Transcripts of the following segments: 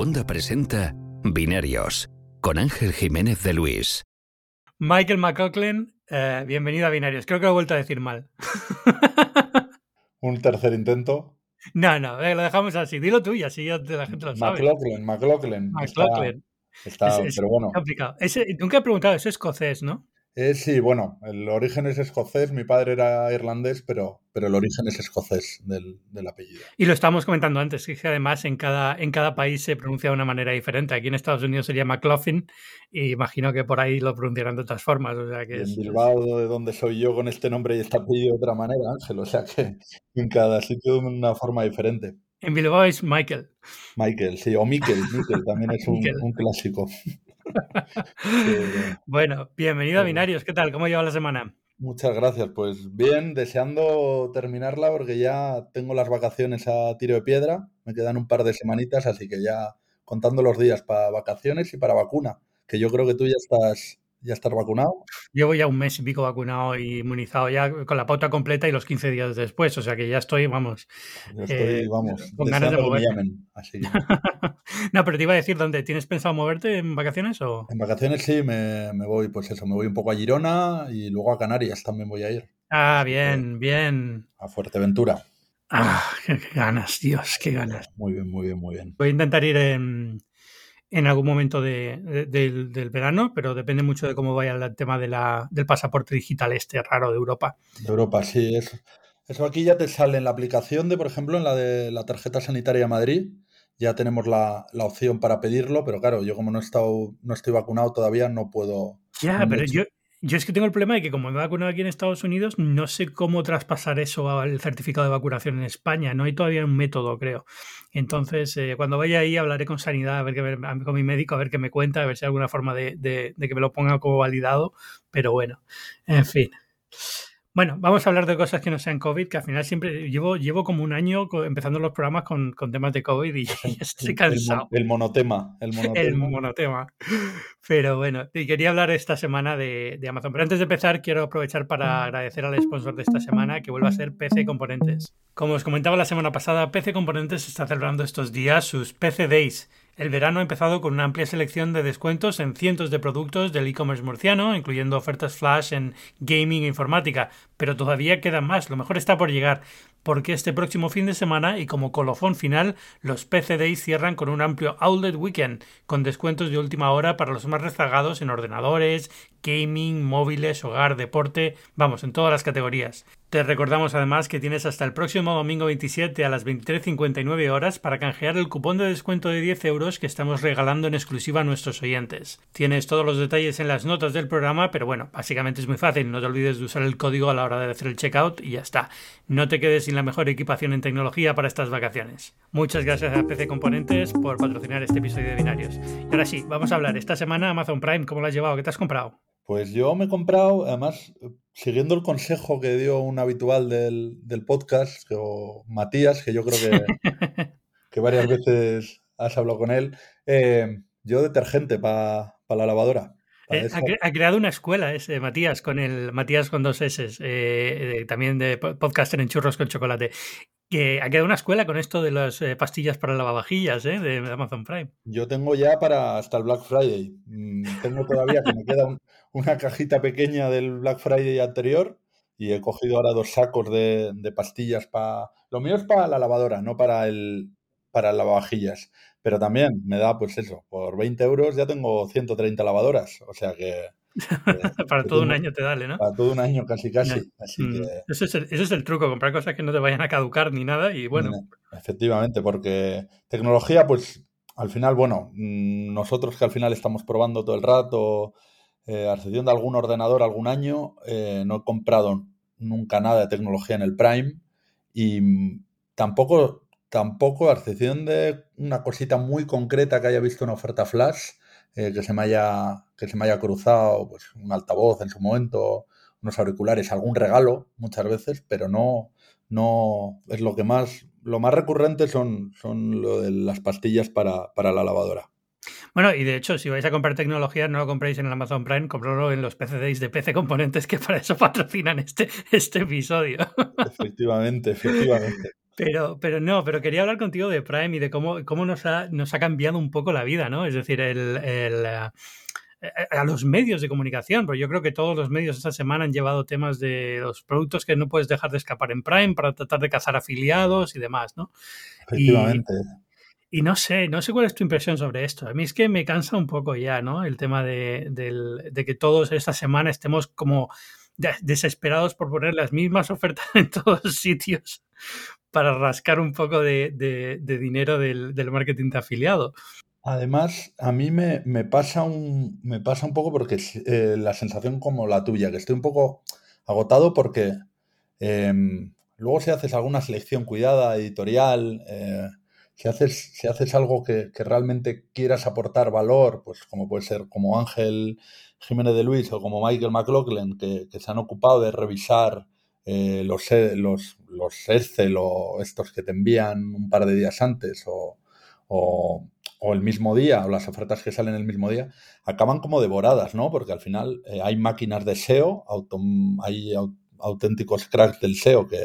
Segunda presenta Binarios con Ángel Jiménez de Luis. Michael McLaughlin, eh, bienvenido a Binarios. Creo que lo he vuelto a decir mal. Un tercer intento. No, no, eh, lo dejamos así. Dilo tú y así ya la gente lo sabe. McLaughlin, McLaughlin. McLaughlin. Está, Es- está- es pero bueno, complicado. Ese- nunca he preguntado, es escocés, ¿no? Eh, sí, bueno, el origen es escocés, mi padre era irlandés, pero, pero el origen es escocés del, del apellido. Y lo estábamos comentando antes, que además en cada, en cada país se pronuncia de una manera diferente. Aquí en Estados Unidos sería McLaughlin y imagino que por ahí lo pronunciarán de otras formas. O sea Y que en es, Bilbao, de donde soy yo, con este nombre y este apellido de otra manera, Ángel, o sea que en cada sitio de una forma diferente. en Bilbao es Michael. Michael, sí, o Miquel, Miquel también es un, un clásico. Bueno, bienvenido a. Binarios. ¿Qué tal? ¿Cómo lleva la semana? Muchas gracias. Pues bien, deseando terminarla porque ya tengo las vacaciones a tiro de piedra. Me quedan un par de semanitas, así que ya contando los días para vacaciones y para vacuna. Que yo creo que tú ya estás, ya estás vacunado. Llevo ya un mes y pico vacunado y inmunizado ya con la pauta completa y los 15 días después. O sea que ya estoy, vamos. Yo estoy, Eh, vamos, con ganas de deseando que me moverme. llamen. Así que no, pero te iba a decir, ¿dónde? ¿Tienes pensado moverte en vacaciones o...? en vacaciones sí me, me voy, pues eso, me voy un poco a Girona y luego a Canarias también voy a ir. Ah, bien, bien. A Fuerteventura. Ah, qué, qué ganas, Dios, qué ganas. Muy bien, muy bien, muy bien. Voy a intentar ir en, en algún momento de- de- del, del verano, pero depende mucho de cómo vaya el tema de la, del pasaporte digital este raro de Europa. De Europa, sí. Eso, eso aquí ya te sale en la aplicación de, por ejemplo, en la de la tarjeta sanitaria Madrid. Ya tenemos la, la opción para pedirlo, pero claro, yo como no he estado, no estoy vacunado todavía, no puedo. Ya, pero hecho. yo, yo es que tengo el problema de que como me he vacunado aquí en Estados Unidos, no sé cómo traspasar eso al certificado de vacunación en España. No hay todavía un método, creo. Entonces, eh, cuando vaya ahí, hablaré con Sanidad, a ver qué, con mi médico, a ver qué me cuenta, a ver si hay alguna forma de que me lo ponga como validado. Pero bueno, en fin. Bueno, vamos a hablar de cosas que no sean COVID, que al final siempre llevo, llevo como un año empezando los programas con, con temas de COVID y ya estoy El, cansado. el monotema. El monotema. El monotema. Pero bueno, y quería hablar esta semana de, de Amazon. Pero antes de empezar, quiero aprovechar para agradecer al sponsor de esta semana, que vuelve a ser PC Componentes. Como os comentaba la semana pasada, PC Componentes está celebrando estos días sus PC Days. El verano ha empezado con una amplia selección de descuentos en cientos de productos del e-commerce murciano, incluyendo ofertas flash en gaming e informática. Pero todavía queda más, lo mejor está por llegar, porque este próximo fin de semana y como colofón final, los PC Days cierran con un amplio Outlet Weekend, con descuentos de última hora para los más rezagados en ordenadores, gaming, móviles, hogar, deporte, vamos, en todas las categorías. Te recordamos además que tienes hasta el próximo domingo 27 a las 23.59 horas para canjear el cupón de descuento de 10 euros que estamos regalando en exclusiva a nuestros oyentes. Tienes todos los detalles en las notas del programa, pero bueno, básicamente es muy fácil. No te olvides de usar el código a la hora de hacer el checkout y ya está. No te quedes sin la mejor equipación en tecnología para estas vacaciones. Muchas gracias a PC Componentes por patrocinar este episodio de Binarios. Y ahora sí, vamos a hablar. Esta semana Amazon Prime, ¿cómo lo has llevado? ¿Qué te has comprado? Pues yo me he comprado, además, siguiendo el consejo que dio un habitual del, del podcast, que- o Matías, que yo creo que, que varias veces has hablado con él, eh, yo detergente para la lavadora. pa Eh, esa- ha, cre- ha creado una escuela ese Matías con el Matías con dos S, eh, eh, también de po- podcaster en churros con chocolate. Que ha creado una escuela con esto de las eh, pastillas para lavavajillas eh, de Amazon Prime. Yo tengo ya para hasta el Black Friday. Mm, Tengo todavía que me queda un- una cajita pequeña del Black Friday anterior y he cogido ahora dos sacos de, de pastillas para... Lo mío es para la lavadora, no para el, para el lavavajillas. Pero también me da, pues eso, por 20 euros ya tengo 130 lavadoras. O sea que... que- para que todo un año te dale, ¿no? Para todo un año casi casi. Así Mm, que... Ese, es el, ese es el truco, comprar cosas que no te vayan a caducar ni nada y bueno. Efectivamente, porque tecnología, pues al final, bueno, mm, nosotros que al final estamos probando todo el rato, eh, a excepción de algún ordenador algún año, eh, no he comprado nunca nada de tecnología en el Prime y tampoco, tampoco, a excepción de una cosita muy concreta que haya visto en oferta flash, eh, que se me haya, que se me haya cruzado, pues un altavoz en su momento, unos auriculares, algún regalo muchas veces, pero no, no es lo que más, lo más recurrente son, son lo de las pastillas para, para la lavadora. Bueno, y de hecho, si vais a comprar tecnología, no lo compréis en el Amazon Prime, compradlo en los PC Days de PC Componentes, que para eso patrocinan este, este episodio. Efectivamente, efectivamente. Pero, pero no, pero quería hablar contigo de Prime y de cómo, cómo nos, ha, nos ha cambiado un poco la vida, ¿no? Es decir, el, el, eh, a los medios de comunicación, porque yo creo que todos los medios esta semana han llevado temas de los productos que no puedes dejar de escapar en Prime para tratar de cazar afiliados y demás, ¿no? Efectivamente. Y, y no sé, no sé cuál es tu impresión sobre esto. A mí es que me cansa un poco ya, ¿no? El tema de, que todos esta semana estemos como de- desesperados por poner las mismas ofertas en todos los sitios para rascar un poco de, dinero del, marketing de afiliado. Además, a mí me, pasa un, me pasa un poco porque eh, la sensación como la tuya, que estoy un poco agotado porque em, luego si haces alguna selección cuidada, editorial, eh, si haces, si haces algo que, que realmente quieras aportar valor, pues como puede ser como Ángel Jiménez de Luis o como Michael McLaughlin, que, se han ocupado de revisar eh, los, e- los, los Excel o estos que te envían un par de días antes o, o, el mismo día, o las ofertas que salen el mismo día, acaban como devoradas, ¿no? Porque al final eh, hay máquinas de SEO, hay au- auténticos cracks del SEO que,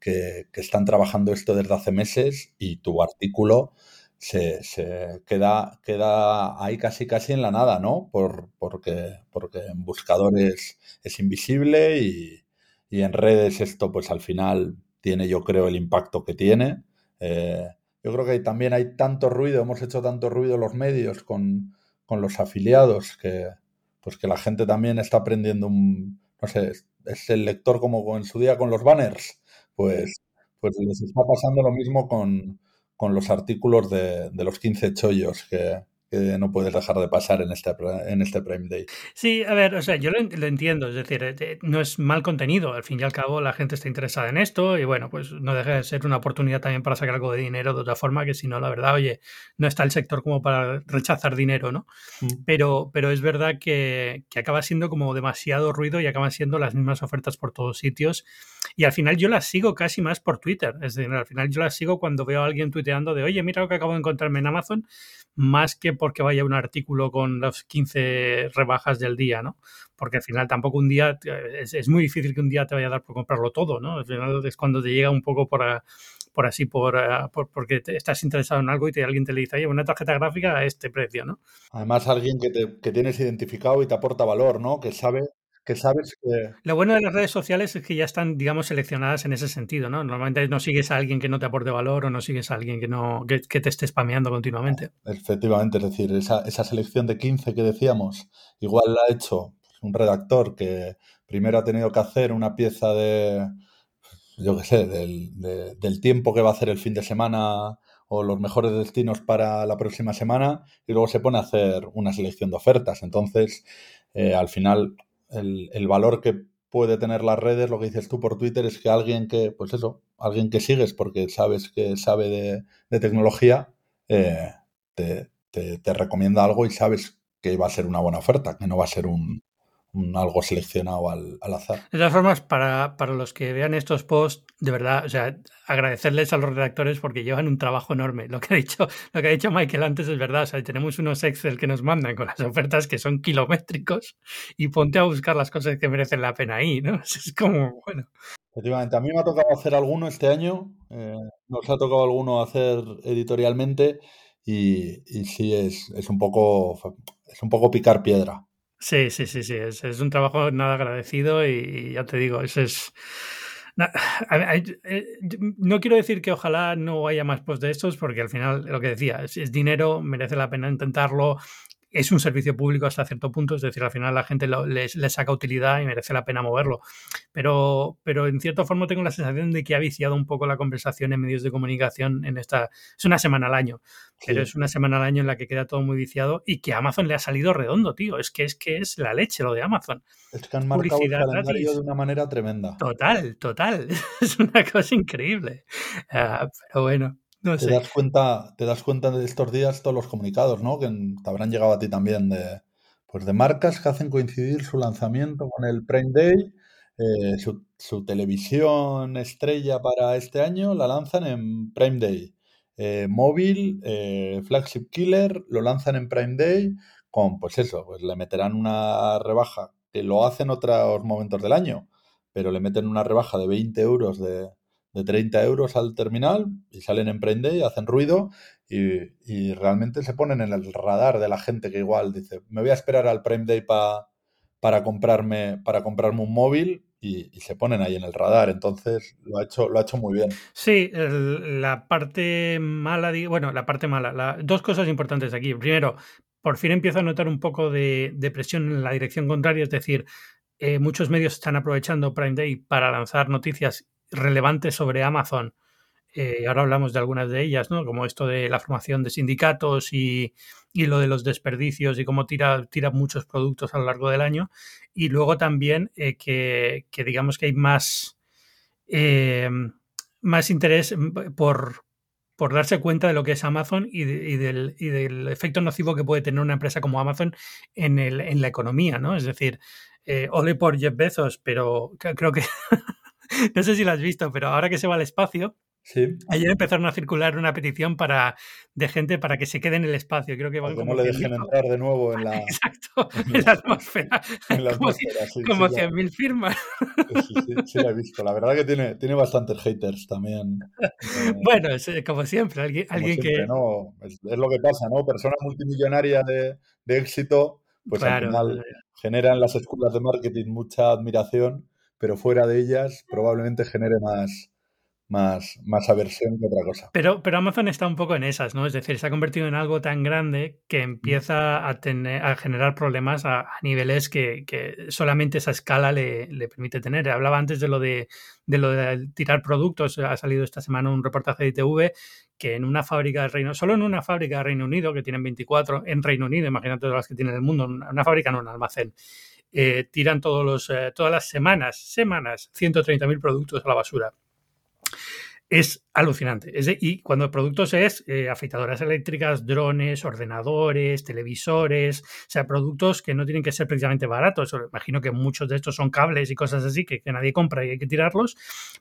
que, están trabajando esto desde hace meses y tu artículo se, se queda, queda ahí casi casi en la nada, ¿no? Por, porque, porque en buscadores es invisible y, y en redes esto pues al final tiene yo creo el impacto que tiene. Eh, yo creo que también hay tanto ruido, hemos hecho tanto ruido los medios con, con los afiliados que pues que la gente también está aprendiendo un, no sé, es el lector como en su día con los banners, pues, pues les está pasando lo mismo con, con los artículos de, de los 15 chollos que, que no puedes dejar de pasar en este, en este Prime Day. Sí, a ver, o sea, yo lo, en- lo entiendo, es decir, eh, no es mal contenido, al fin y al cabo la gente está interesada en esto y bueno, pues no deja de ser una oportunidad también para sacar algo de dinero de otra forma que si no, la verdad, oye, no está el sector como para rechazar dinero, ¿no? Mm. Pero, pero es verdad que, que acaba siendo como demasiado ruido y acaban siendo las mismas ofertas por todos sitios y al final yo las sigo casi más por Twitter, es decir, al final yo las sigo cuando veo a alguien tuiteando de, oye, mira lo que acabo de encontrarme en Amazon, más que porque vaya un artículo con las 15 rebajas del día, ¿no? Porque al final tampoco un día, es, muy difícil que un día te vaya a dar por comprarlo todo, ¿no? Al final es cuando te llega un poco por, a- por así, por, a- por- porque te- estás interesado en algo y te, alguien te le dice, oye, una tarjeta gráfica a este precio, ¿no? Además, alguien que, te, que tienes identificado y te aporta valor, ¿no? Que sabe, que sabes que, Lo bueno de las redes sociales es que ya están, digamos, seleccionadas en ese sentido, ¿no? Normalmente no sigues a alguien que no te aporte valor o no sigues a alguien que no que, que te esté spameando continuamente. Efectivamente, es decir, esa, esa selección de 15 que decíamos, igual la ha hecho un redactor que primero ha tenido que hacer una pieza de, yo qué sé, del, de- del tiempo que va a hacer el fin de semana o los mejores destinos para la próxima semana y luego se pone a hacer una selección de ofertas. Entonces, eh, al final, el, el valor que puede tener las redes, lo que dices tú por Twitter, es que alguien que, pues eso, alguien que sigues porque sabes que sabe de, tecnología, eh, te- te recomienda algo y sabes que va a ser una buena oferta, que no va a ser un, un algo seleccionado al, al azar. De todas formas, para, para los que vean estos posts, de verdad, o sea, agradecerles a los redactores porque llevan un trabajo enorme. Lo que ha dicho, lo que ha dicho Michael antes es verdad. O sea, tenemos unos Excel que nos mandan con las ofertas que son kilométricos y ponte a buscar las cosas que merecen la pena ahí, ¿no? Es como, bueno. Efectivamente, a mí me ha tocado hacer alguno este año, eh, nos ha tocado alguno hacer editorialmente y, y sí es, es un poco es un poco picar piedra. Sí, sí, sí, sí. Es, un trabajo nada agradecido y, ya te digo, eso es. eh, No quiero decir que ojalá no haya más posts de estos, porque al final lo que decía, es dinero, merece la pena intentarlo. Es un servicio público hasta cierto punto, es decir, al final la gente le, saca utilidad y merece la pena moverlo. Pero, pero en cierta forma tengo la sensación de que ha viciado un poco la conversación en medios de comunicación en esta. Es una semana al año, pero es una semana al año en la que queda todo muy viciado y que a Amazon le ha salido redondo, tío. Es que es que es la leche lo de Amazon. Es que han marcado el Publicidad calendario gratis. de una manera tremenda. Total, total. Es una cosa increíble. Ah, pero bueno, no Te das cuenta, te das cuenta de estos días todos los comunicados, ¿no? Que te habrán llegado a ti también de, pues de marcas que hacen coincidir su lanzamiento con el Prime Day, eh, su, su televisión estrella para este año la lanzan en Prime Day. Eh, móvil, eh, Flagship Killer, lo lanzan en Prime Day con, pues eso, pues le meterán una rebaja, que lo hacen otros momentos del año, pero le meten una rebaja de 20 euros de, de 30 euros al terminal y salen en Prime Day, hacen ruido y, realmente se ponen en el radar de la gente que igual dice, me voy a esperar al Prime Day para, comprarme, para comprarme un móvil y, se ponen ahí en el radar. Entonces lo ha hecho, lo ha hecho muy bien. Sí, la parte mala, bueno, la parte mala, dos cosas importantes aquí. Primero, por fin empiezo a notar un poco de, presión en la dirección contraria, es decir, eh, muchos medios están aprovechando Prime Day para lanzar noticias relevantes sobre Amazon. Eh, ahora hablamos de algunas de ellas, ¿no? Como esto de la formación de sindicatos y, lo de los desperdicios y cómo tira, tira muchos productos a lo largo del año. Y luego también eh, que, digamos que hay más, más interés por, por darse cuenta de lo que es Amazon y, del, y, del, efecto nocivo que puede tener una empresa como Amazon en, el, en la economía, ¿no? Es decir, eh, por Jeff Bezos, pero creo que, no sé si lo has visto, pero ahora que se va al espacio, Ayer empezaron a circular una petición para, de gente para que se quede en el espacio. Creo que como le dejen entrar de nuevo en la, Exacto, en la atmósfera. En la atmósfera, como, sí, 100.000 firmas. Sí, sí, sí, la he visto. La verdad que tiene, tiene bastantes haters también. bueno, es, eh, como siempre, alguien, alguien que... No, es, lo que pasa, ¿no? Persona multimillonaria de, de éxito, pues al final generan en las escuelas de marketing mucha admiración, pero fuera de ellas probablemente genere más más, aversión que otra cosa. Pero, pero Amazon está un poco en esas, ¿no? Es decir, se ha convertido en algo tan grande que empieza a, tener, a generar problemas a, niveles que, solamente esa escala le, permite tener. Hablaba antes de lo de, de lo de tirar productos. Ha salido esta semana un reportaje de ITV que en una fábrica del Reino, solo en una fábrica del Reino Unido, que tienen 24 en Reino Unido, imagínate todas las que tiene el mundo, una fábrica no un almacén. Eh, tiran todos los, eh, todas las semanas, semanas, 130.000 productos a la basura es alucinante. y cuando productos es eh, afeitadoras eléctricas, drones, ordenadores, televisores, o sea, productos que no tienen que ser precisamente baratos. Imagino que muchos de estos son cables y cosas así que, nadie compra y hay que tirarlos,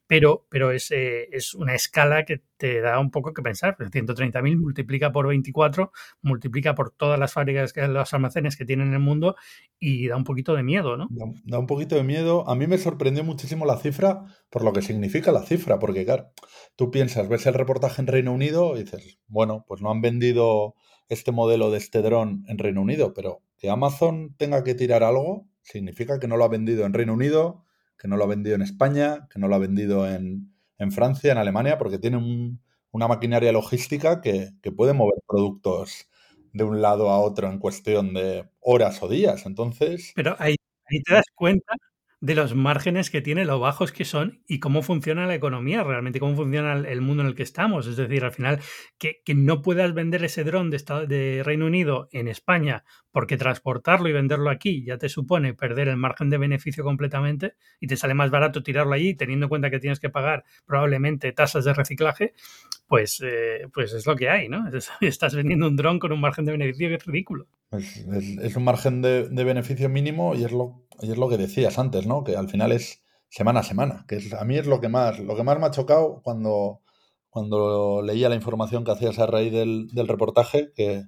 pero, pero es, eh, es una escala que te da un poco que pensar. 130.000 multiplica por 24, multiplica por todas las fábricas, los almacenes que tienen en el mundo y da un poquito de miedo, ¿no? Da, un poquito de miedo. A mí me sorprendió muchísimo la cifra por lo que significa la cifra, porque claro, tú piensas, ves el reportaje en Reino Unido y dices, bueno, pues no han vendido este modelo de este dron en Reino Unido, pero que Amazon tenga que tirar algo significa que no lo ha vendido en Reino Unido, que no lo ha vendido en España, que no lo ha vendido en, en Francia, en Alemania, porque tiene una maquinaria logística que, que, puede mover productos de un lado a otro en cuestión de horas o días. Entonces. Pero ahí, ahí te das cuenta de los márgenes que tiene, lo bajos que son y cómo funciona la economía realmente, cómo funciona el mundo en el que estamos. Es decir, al final, que, no puedas vender ese dron de, de Reino Unido en España porque transportarlo y venderlo aquí ya te supone perder el margen de beneficio completamente y te sale más barato tirarlo allí teniendo en cuenta que tienes que pagar probablemente tasas de reciclaje, pues, eh, pues es lo que hay, ¿no? Estás vendiendo un dron con un margen de beneficio que es ridículo. Es, un margen de, beneficio mínimo y es, lo, es que decías antes, ¿no? Que al final es semana a semana, que a mí es lo que más, lo que más me ha chocado cuando, cuando leía la información que hacías a raíz del, del reportaje, que,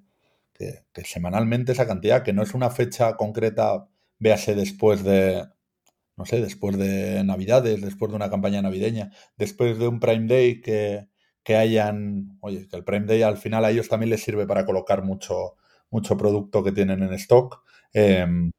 que, semanalmente esa cantidad, que no es una fecha concreta, véase después de, no sé, después de Navidades, después de una campaña navideña, después de un Prime Day que, que hayan, oye, que el Prime Day al final a ellos también les sirve para colocar mucho, mucho producto que tienen en stock. Em,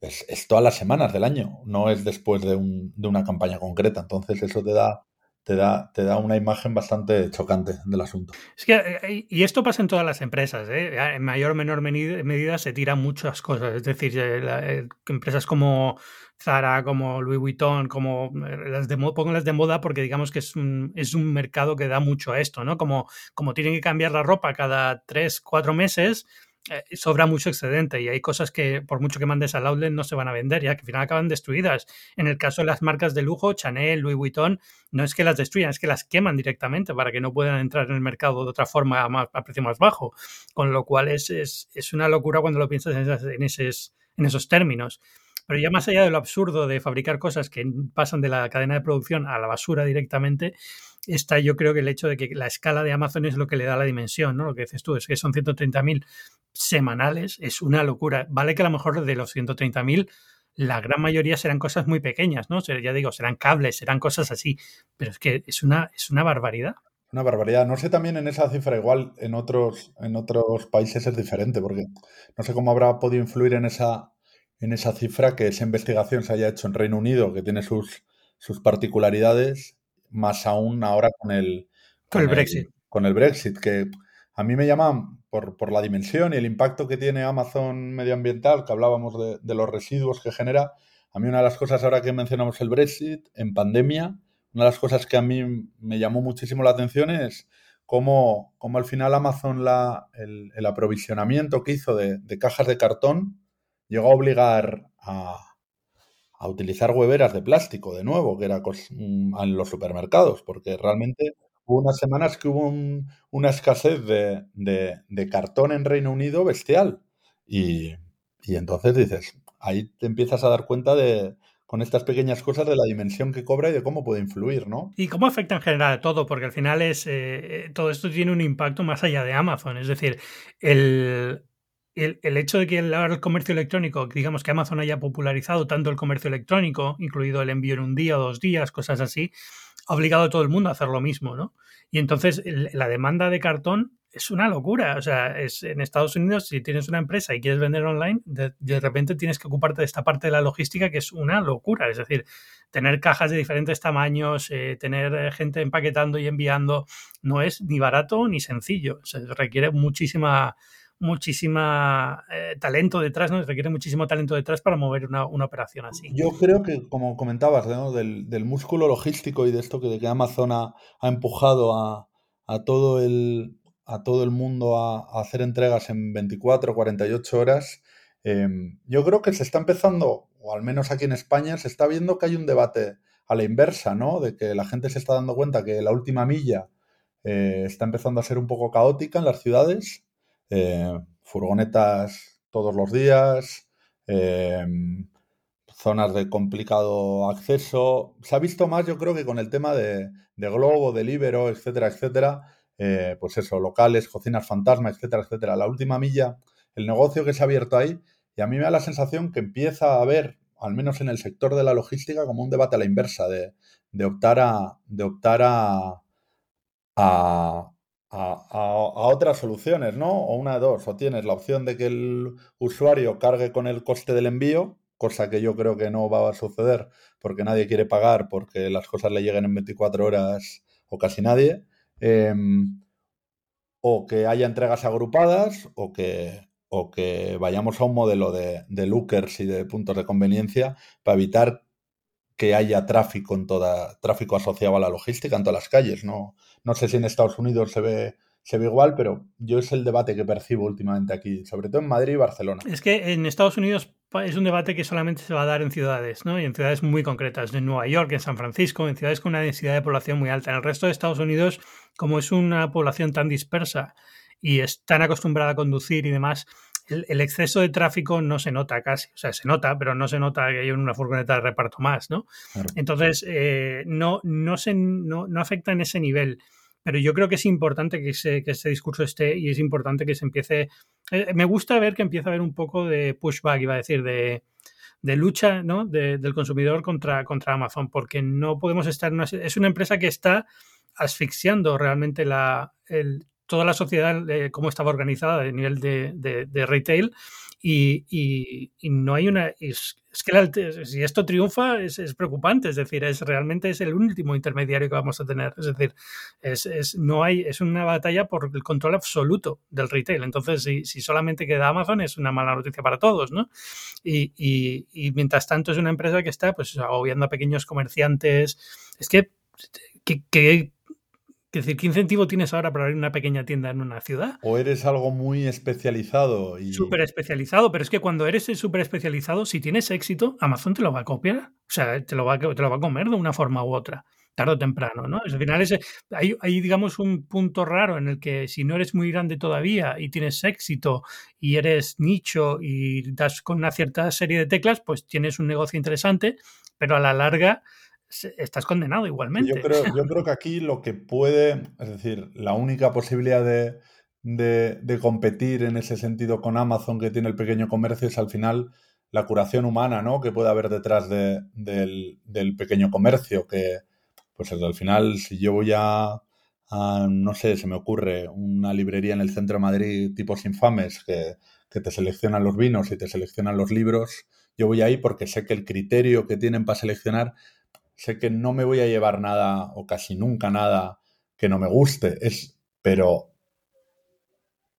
es, es, todas las semanas del año, no es después de, un, de una campaña concreta. Entonces eso te da, te da, te da una imagen bastante chocante del asunto. Es que, eh, y esto pasa en todas las empresas, ¿eh? en mayor o menor medida se tiran muchas cosas, es decir, eh, empresas como Zara, como Louis Vuitton, como las de pongo las de moda porque digamos que es un, es un mercado que da mucho a esto, ¿no? Como, como tienen que cambiar la ropa cada tres, cuatro meses, eh, sobra mucho excedente y hay cosas que por mucho que mandes al outlet no se van a vender, ya que al final acaban destruidas. En el caso de las marcas de lujo, Chanel, Louis Vuitton, no es que las destruyan, es que las queman directamente para que no puedan entrar en el mercado de otra forma a, precio más bajo. Con lo cual es, es, es, una locura cuando lo piensas en, en, esos, en esos términos. Pero ya más allá de lo absurdo de fabricar cosas que pasan de la cadena de producción a la basura directamente, está yo creo que el hecho de que la escala de Amazon es lo que le da la dimensión, ¿no? Lo que dices tú, es que son 130.000 semanales, es una locura. Vale que a lo mejor de los 130.000 la gran mayoría serán cosas muy pequeñas, ¿no? Ya digo, serán cables, serán cosas así, pero es que es una, es una barbaridad. Una barbaridad. No sé también en esa cifra, igual en otros, en otros países es diferente, porque no sé cómo habrá podido influir en esa, en esa cifra que esa investigación se haya hecho en Reino Unido, que tiene sus, sus particularidades, más aún ahora con el, con, el Brexit. Con el Brexit, que a mí me llama por, por, la dimensión y el impacto que tiene Amazon medioambiental, que hablábamos de, de, los residuos que genera. A mí una de las cosas ahora que mencionamos el Brexit, en pandemia, una de las cosas que a mí me llamó muchísimo la atención es cómo, cómo al final Amazon la, el, el, aprovisionamiento que hizo de, de, cajas de cartón llegó a obligar a, a, utilizar hueveras de plástico de nuevo, que era en los supermercados, porque realmente hubo unas semanas que hubo un, una escasez de, de, cartón en Reino Unido bestial. Y, y entonces dices, ahí te empiezas a dar cuenta de, con estas pequeñas cosas de la dimensión que cobra y de cómo puede influir, ¿no? Y cómo afecta en general a todo, porque al final es eh, todo esto tiene un impacto más allá de Amazon. Es decir, el, el, el, hecho de que el, el comercio electrónico, digamos que Amazon haya popularizado tanto el comercio electrónico, incluido el envío en un día o dos días, cosas así, ha obligado a todo el mundo a hacer lo mismo, ¿no? Y entonces la demanda de cartón es una locura. O sea, es, en Estados Unidos, si tienes una empresa y quieres vender online, de, de, repente tienes que ocuparte de esta parte de la logística que es una locura. Es decir, tener cajas de diferentes tamaños, eh, tener gente empaquetando y enviando, no es ni barato ni sencillo. O sea, requiere muchísima muchísima eh, talento detrás, ¿no? Requiere muchísimo talento detrás para mover una, operación así. Yo creo que, como comentabas, ¿no? del, del, músculo logístico y de esto que, que Amazon ha, ha empujado a, a, todo el, a todo el mundo a, hacer entregas en 24 48 horas, eh, yo creo que se está empezando, o al menos aquí en España, se está viendo que hay un debate a la inversa, ¿no? De que la gente se está dando cuenta que la última milla eh, está empezando a ser un poco caótica en las ciudades eh, furgonetas todos los días, eh, zonas de complicado acceso. Se ha visto más, yo creo que con el tema de, de Globo, de Libero, etcétera, etcétera. Eh, pues eso, locales, cocinas fantasma, etcétera, etcétera. La última milla, el negocio que se ha abierto ahí, y a mí me da la sensación que empieza a haber, al menos en el sector de la logística, como un debate a la inversa, de, de optar a. De optar a a, otras soluciones, ¿no? O una de dos, o tienes la opción de que el usuario cargue con el coste del envío, cosa que yo creo que no va a suceder porque nadie quiere pagar porque las cosas le lleguen en 24 horas o casi nadie, eh, o que haya entregas agrupadas o que, o que vayamos a un modelo de, de lookers y de puntos de conveniencia para evitar que haya tráfico en toda tráfico asociado a la logística en todas las calles. No, no sé si en Estados Unidos se ve, se ve igual, pero yo es el debate que percibo últimamente aquí, sobre todo en Madrid y Barcelona. Es que en Estados Unidos es un debate que solamente se va a dar en ciudades, ¿no? Y en ciudades muy concretas, en Nueva York, en San Francisco, en ciudades con una densidad de población muy alta. En el resto de Estados Unidos, como es una población tan dispersa y es tan acostumbrada a conducir y demás, el, el, exceso de tráfico no se nota casi, o sea, se nota, pero no se nota que hay una furgoneta de reparto más, ¿no? Claro. Entonces, eh, no, no, se, no, no, afecta en ese nivel. Pero yo creo que es importante que ese, que ese discurso esté y es importante que se empiece. Eh, me gusta ver que empieza a haber un poco de pushback, iba a decir, de, de lucha ¿no? De, del consumidor contra, contra Amazon, porque no podemos estar en una. Es una empresa que está asfixiando realmente la, el, toda la sociedad, eh, cómo estaba organizada a nivel de, de, de retail, y, y, y, no hay una. Es, es que la, si esto triunfa es, es, preocupante, es decir, es realmente es el último intermediario que vamos a tener. Es decir, es, es, no hay, es una batalla por el control absoluto del retail. Entonces, si, si solamente queda Amazon, es una mala noticia para todos, ¿no? Y, y, y mientras tanto es una empresa que está pues agobiando a pequeños comerciantes. Es que, que, que es decir, ¿qué incentivo tienes ahora para abrir una pequeña tienda en una ciudad? O eres algo muy especializado. Y... Súper especializado, pero es que cuando eres súper especializado, si tienes éxito, Amazon te lo va a copiar. O sea, te lo va, te lo va a comer de una forma u otra, tarde o temprano, ¿no? Al final es, hay, hay, digamos, un punto raro en el que si no eres muy grande todavía y tienes éxito y eres nicho y das con una cierta serie de teclas, pues tienes un negocio interesante, pero a la larga estás condenado igualmente. Yo creo, yo creo, que aquí lo que puede, es decir, la única posibilidad de, de, de, competir en ese sentido con Amazon que tiene el pequeño comercio es al final la curación humana, ¿no? Que puede haber detrás de, del, del, pequeño comercio, que, pues al final, si yo voy a, a, no sé, se me ocurre, una librería en el centro de Madrid, tipos infames, que, que te seleccionan los vinos y te seleccionan los libros, yo voy ahí porque sé que el criterio que tienen para seleccionar, sé que no me voy a llevar nada o casi nunca nada que no me guste, es, pero,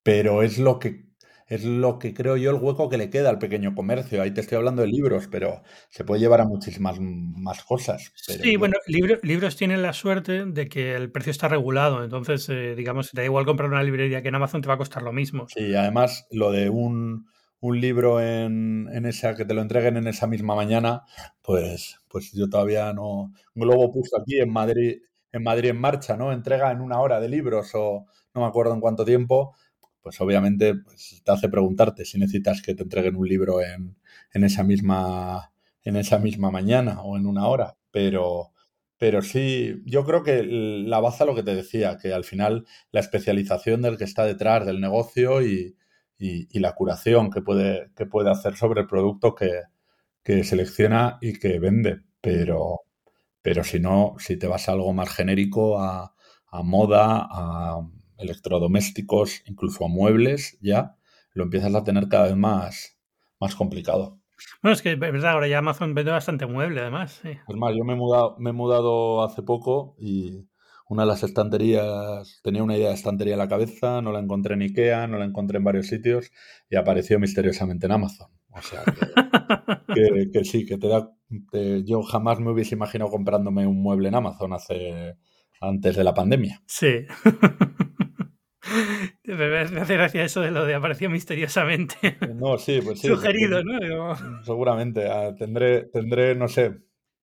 pero es lo que es lo que creo yo el hueco que le queda al pequeño comercio. Ahí te estoy hablando de libros, pero se puede llevar a muchísimas más cosas. sí, bueno, libros tienen la suerte de que el precio está regulado. Entonces, eh, digamos, te da igual comprar una librería que en Amazon te va a costar lo mismo. Sí, además, lo de un, un libro en, en, esa, que te lo entreguen en esa misma mañana, pues, pues yo todavía no. Globo puso aquí en Madrid, en Madrid en marcha, ¿no? Entrega en una hora de libros o no me acuerdo en cuánto tiempo pues obviamente pues, te hace preguntarte si necesitas que te entreguen un libro en, en, esa, misma, en esa misma mañana o en una hora. Pero, pero sí, yo creo que la baza lo que te decía, que al final la especialización del que está detrás del negocio y, y, y la curación que puede, que puede hacer sobre el producto que, que selecciona y que vende. Pero, pero si no, si te vas a algo más genérico, a, a moda, a electrodomésticos, incluso a muebles, ya lo empiezas a tener cada vez más, más complicado. Bueno, es que es verdad, ahora ya Amazon vende bastante mueble, además. Sí. Es más, yo me he, mudado, me he mudado hace poco y una de las estanterías, tenía una idea de estantería en la cabeza, no la encontré en Ikea, no la encontré en varios sitios y apareció misteriosamente en Amazon. O sea, que, que, que sí, que te da... Te, yo jamás me hubiese imaginado comprándome un mueble en Amazon hace antes de la pandemia. Sí. Me hace gracia eso de lo de apareció misteriosamente. No, sí, pues sí. Sugerido, ¿no? Seguramente. Ah, tendré, tendré, no sé,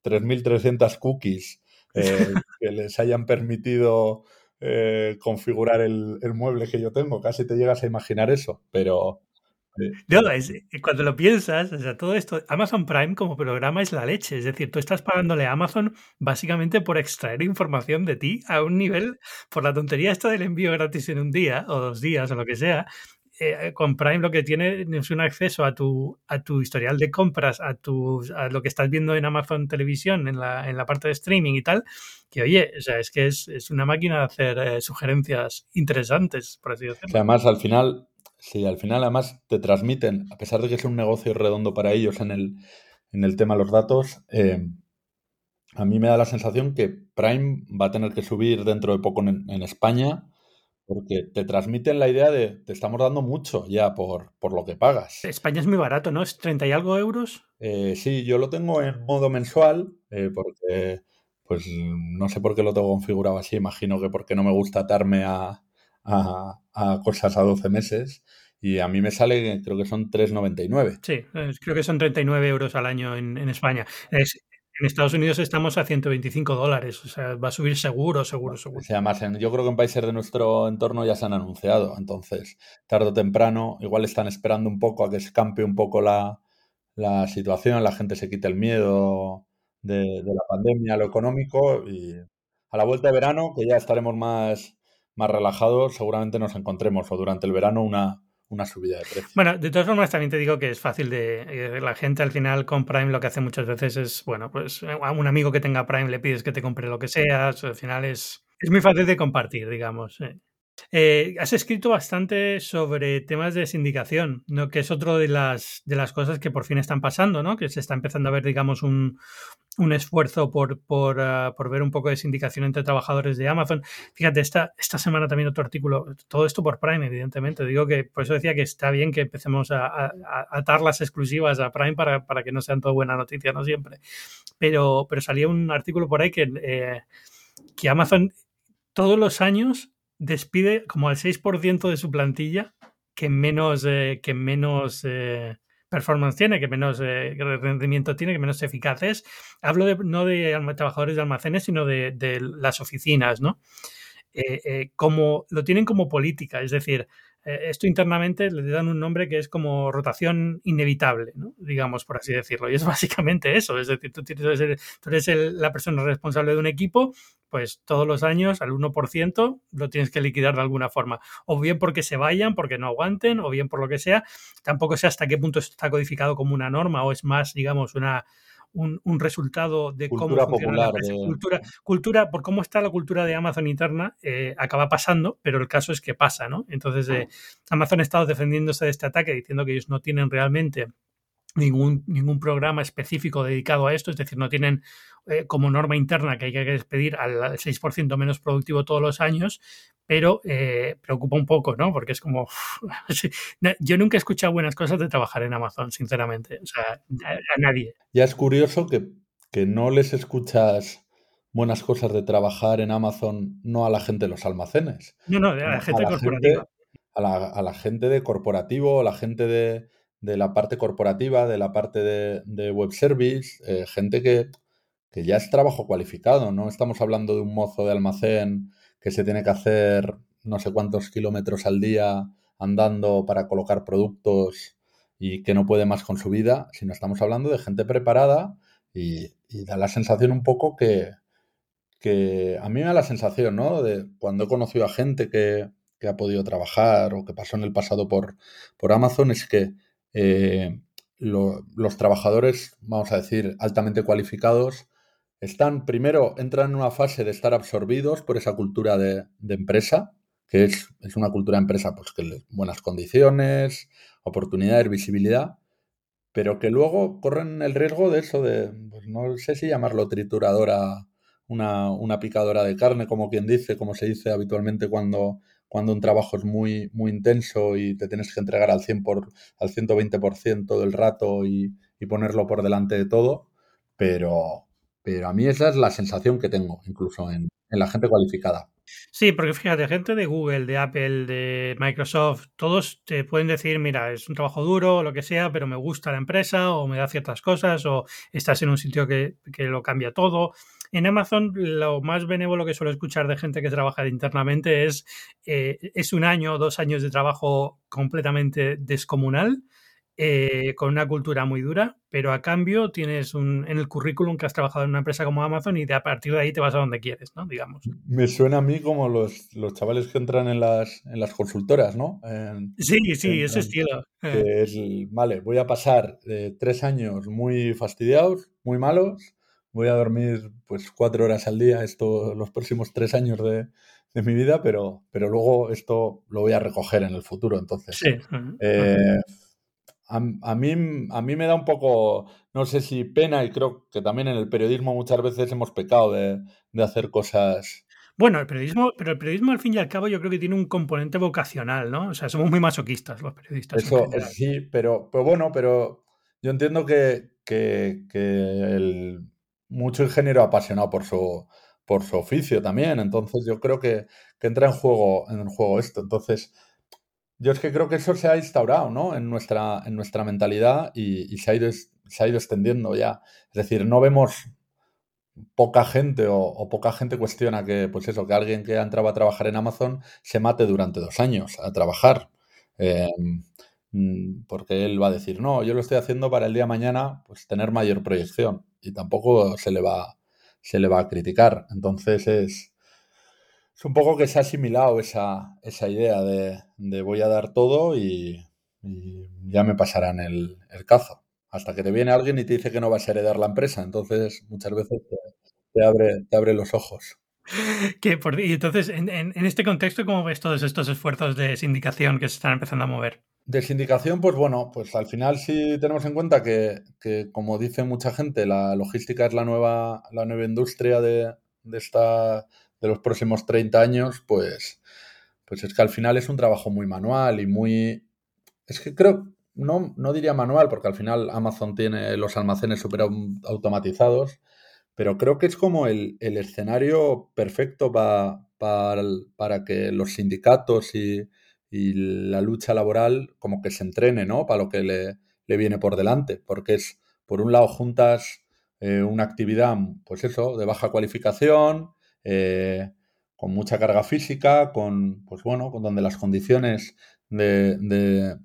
3.300 cookies eh, que les hayan permitido eh, configurar el, el, mueble que yo tengo. Casi te llegas a imaginar eso, pero, no, es, eh, cuando lo piensas, o sea, todo esto, Amazon Prime como programa es la leche. Es decir, tú estás pagándole a Amazon básicamente por extraer información de ti a un nivel, por la tontería esta del envío gratis en un día o dos días o lo que sea. Eh, con Prime lo que tiene es un acceso a tu, a tu historial de compras, a, tu, a lo que estás viendo en Amazon Televisión, en la, en la parte de streaming y tal, que oye, o sea, es que es, es una máquina de hacer eh, sugerencias interesantes, por así decirlo. Además, al final, Sí, al final además te transmiten, a pesar de que es un negocio redondo para ellos en el, en el tema de los datos, eh, a mí me da la sensación que Prime va a tener que subir dentro de poco en, España porque te transmiten la idea de te estamos dando mucho ya por, por lo que pagas. España es muy barato, ¿no? ¿Es 30 y algo euros? Eh, sí, yo lo tengo en modo mensual eh, porque pues no sé por qué lo tengo configurado así, imagino que porque no me gusta atarme a, a, a, cosas a 12 meses y a mí me sale, creo que son 3,99. Sí, creo que son 39 euros al año en, en España. Es, en Estados Unidos estamos a 125 dólares, o sea, va a subir seguro, seguro, seguro. Yo creo que en países de nuestro entorno ya se han anunciado, entonces, tarde o temprano, igual están esperando un poco a que se campe un poco la, la situación, la gente se quite el miedo de, de la pandemia, lo económico, y a la vuelta de verano, que ya estaremos más más relajados, seguramente nos encontremos o durante el verano una, una subida de precio. Bueno, de todas formas también te digo que es fácil de... Eh, la gente al final con Prime lo que hace muchas veces es, bueno, pues a un amigo que tenga Prime le pides que te compre lo que sea, al final es, es muy fácil de compartir, digamos. Eh. Eh, has escrito bastante sobre temas de sindicación, que es otro de las, de las cosas que por fin están pasando, ¿no? que se está empezando a ver, digamos, un, un esfuerzo por, por, uh, por, ver un poco de sindicación entre trabajadores de Amazon. Fíjate, esta, esta semana también otro artículo, todo esto por Prime, evidentemente. Digo que por eso decía que está bien que empecemos a, a, a atar las exclusivas a Prime para, para, que no sean todo buena noticia, no siempre. Pero, pero salía un artículo por ahí que, eh, que Amazon todos los años despide como al 6% de su plantilla que menos, eh, que menos eh, performance tiene, que menos eh, rendimiento tiene, que menos eficaz es. Hablo de, no de trabajadores de almacenes, sino de, de las oficinas, ¿no? Como lo tienen como política, es decir, esto internamente le dan un nombre que es como rotación inevitable, ¿no? digamos, por así decirlo. Y es básicamente eso. Es decir, tú, tú eres el, la persona responsable de un equipo, pues todos los años al 1% lo tienes que liquidar de alguna forma. O bien porque se vayan, porque no aguanten, o bien por lo que sea. Tampoco sé hasta qué punto está codificado como una norma o es más, digamos, una, un, resultado de cómo funciona la Cultura, cultura, por cómo está la cultura de Amazon interna, eh, acaba pasando, pero el caso es que pasa, ¿no? Entonces, eh, Amazon ha estado defendiéndose de este ataque, diciendo que ellos no tienen realmente ningún, ningún programa específico dedicado a esto, es decir, no tienen eh, como norma interna que hay que despedir al 6% menos productivo todos los años, pero eh, preocupa un poco, ¿no? Porque es como, yo nunca he escuchado buenas cosas de trabajar en Amazon, sinceramente, o sea, a, nadie. Ya es curioso que, que no les escuchas buenas cosas de trabajar en Amazon, no a la gente de los almacenes. No, no, a la gente corporativa. a, la, a, la, gente de corporativo, a la gente de, de la parte corporativa, de la parte de, web service, eh, gente que, que, ya es trabajo cualificado, no estamos hablando de un mozo de almacén que se tiene que hacer no sé cuántos kilómetros al día andando para colocar productos y que no puede más con su vida, sino estamos hablando de gente preparada y, da la sensación un poco que, que, a mí me da la sensación, ¿no? De cuando he conocido a gente que, que ha podido trabajar o que pasó en el pasado por, por Amazon, es que eh, los trabajadores, vamos a decir, altamente cualificados, están primero, entran en una fase de estar absorbidos por esa cultura de, empresa, que es, es, una cultura de empresa, pues que buenas condiciones, oportunidades, visibilidad, pero que luego corren el riesgo de eso, de, pues no sé si llamarlo trituradora, una, una picadora de carne, como quien dice, como se dice habitualmente cuando cuando un trabajo es muy, muy intenso y te tienes que entregar al, 100 por, al 120% del rato y, ponerlo por delante de todo, pero, pero a mí esa es la sensación que tengo, incluso en, la gente cualificada. Sí, porque fíjate, gente de Google, de Apple, de Microsoft, todos te pueden decir, mira, es un trabajo duro o lo que sea, pero me gusta la empresa o me da ciertas cosas o estás en un sitio que, que lo cambia todo. En Amazon, lo más benévolo que suelo escuchar de gente que trabaja internamente es, eh, es un año o dos años de trabajo completamente descomunal, eh, con una cultura muy dura, pero a cambio tienes un, en el currículum que has trabajado en una empresa como Amazon y de a partir de ahí te vas a donde quieres, ¿no? Digamos. Me suena a mí como los, los chavales que entran en las, en las consultoras, ¿no? sí, sí, ese estilo. Que es, vale, voy a pasar tres años muy fastidiados, muy malos, voy a dormir pues cuatro horas al día esto los próximos tres años de, mi vida, pero, pero luego esto lo voy a recoger en el futuro. Entonces, sí. Eh, a, mí, a mí me da un poco, no sé si pena, y creo que también en el periodismo muchas veces hemos pecado de, hacer cosas. Bueno, el periodismo, pero el periodismo al fin y al cabo yo creo que tiene un componente vocacional, ¿no? O sea, somos muy masoquistas los periodistas. Eso, sí, pero, pero bueno, pero yo entiendo que, que el, mucho ingeniero apasionado por su, por su oficio también. Entonces yo creo que, entra en juego, en juego esto. Entonces, yo es que creo que eso se ha instaurado ¿no? en, nuestra, en nuestra mentalidad y, se, ha ido, se ha ido extendiendo ya. Es decir, no vemos poca gente o, poca gente cuestiona que, pues eso, que alguien que ha entrado a trabajar en Amazon se mate durante dos años a trabajar. Mm, porque él va a decir, no, yo lo estoy haciendo para el día de mañana, pues tener mayor proyección y tampoco se le va, se le va a criticar. Entonces es, es un poco que se ha asimilado esa, esa idea de, voy a dar todo y, ya me pasarán el, el, cazo. Hasta que te viene alguien y te dice que no vas a heredar la empresa. Entonces muchas veces te, abre, te abre los ojos. Que por, y entonces, en, en, este contexto, ¿cómo ves todos estos esfuerzos de sindicación que se están empezando a mover? De sindicación, pues bueno, pues al final sí tenemos en cuenta que, como dice mucha gente, la logística es la nueva, la nueva industria de, esta, de los próximos 30 años, pues, pues es que al final es un trabajo muy manual y muy... Es que creo, no, no diría manual, porque al final Amazon tiene los almacenes súper automatizados, pero creo que es como el, escenario perfecto para que los sindicatos y y la lucha laboral como que se entrene, ¿no? Para lo que le, viene por delante, porque es, por un lado, juntas eh, una actividad, pues eso, de baja cualificación, eh, con mucha carga física, con, pues bueno, con donde las condiciones de,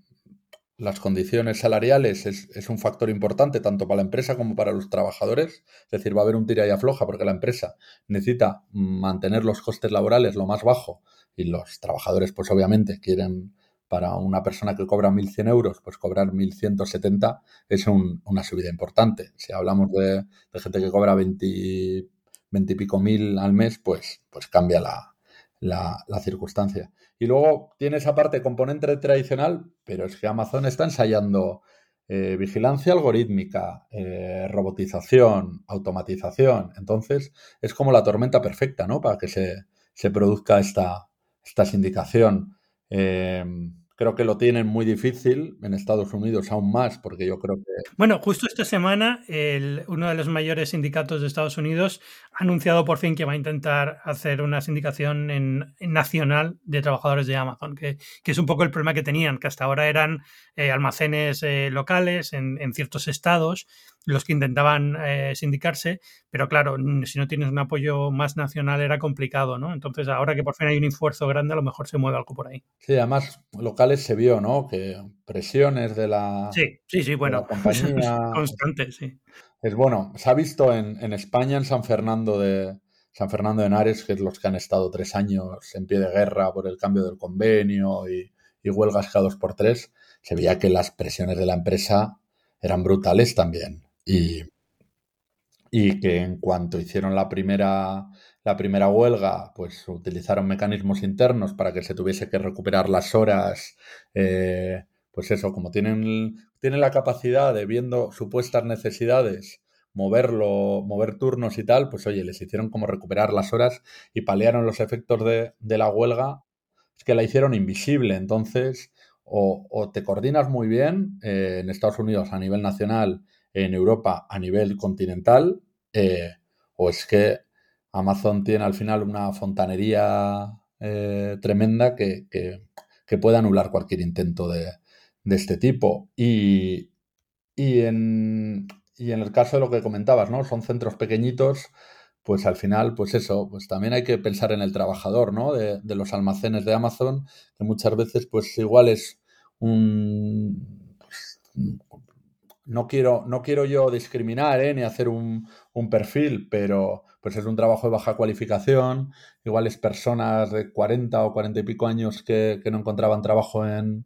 las condiciones salariales es, un factor importante tanto para la empresa como para los trabajadores. Es decir, va a haber un tira y afloja porque la empresa necesita mantener los costes laborales lo más bajo y los trabajadores, pues obviamente, quieren para una persona que cobra 1.100 euros, pues cobrar 1.170 es una subida importante. Si hablamos de, gente que cobra 20, y pico mil al mes, pues, pues cambia la, circunstancia. Y luego tiene esa parte componente tradicional, pero es que Amazon está ensayando eh, vigilancia algorítmica, eh, robotización, automatización. Entonces, es como la tormenta perfecta, ¿no? Para que se, se produzca esta, esta sindicación. Em, creo que lo tienen muy difícil, en Estados Unidos aún más, porque yo creo que... Bueno, justo esta semana uno de los mayores sindicatos de Estados Unidos ha anunciado por fin que va a intentar hacer una sindicación en, nacional de trabajadores de Amazon, que, es un poco el problema que tenían, que hasta ahora eran eh, almacenes eh, locales en, en ciertos estados los que intentaban eh, sindicarse, pero claro, si no tienes un apoyo más nacional era complicado, ¿no? Entonces, ahora que por fin hay un esfuerzo grande, a lo mejor se mueve algo por ahí. Sí, además, locales se vio, ¿no? Que presiones de la, sí, sí, sí, bueno, compañía. constante, sí. Es bueno, se ha visto en, España, en San Fernando de San Fernando de Henares, que es los que han estado tres años en pie de guerra por el cambio del convenio y, y huelgas cada dos por tres, se veía que las presiones de la empresa eran brutales también y, que en cuanto hicieron la primera, la primera huelga, pues utilizaron mecanismos internos para que se tuviese que recuperar las horas. Eh, pues eso, como tienen, tienen la capacidad de viendo supuestas necesidades, moverlo, mover turnos y tal, pues oye, les hicieron como recuperar las horas y paliaron los efectos de, la huelga, es que la hicieron invisible. Entonces, o, o te coordinas muy bien eh, en Estados Unidos a nivel nacional en Europa a nivel continental, eh, o es que Amazon tiene al final una fontanería eh, tremenda que, puede anular cualquier intento de, este tipo. Y, en, el caso de lo que comentabas, ¿no? Son centros pequeñitos, pues al final, pues eso, pues también hay que pensar en el trabajador, ¿no? De, de los almacenes de Amazon, que muchas veces, pues igual es un, pues, no quiero, no quiero yo discriminar ¿eh? ni hacer un, perfil, pero pues es un trabajo de baja cualificación, igual es personas de 40 o 40 y pico años que, no encontraban trabajo en,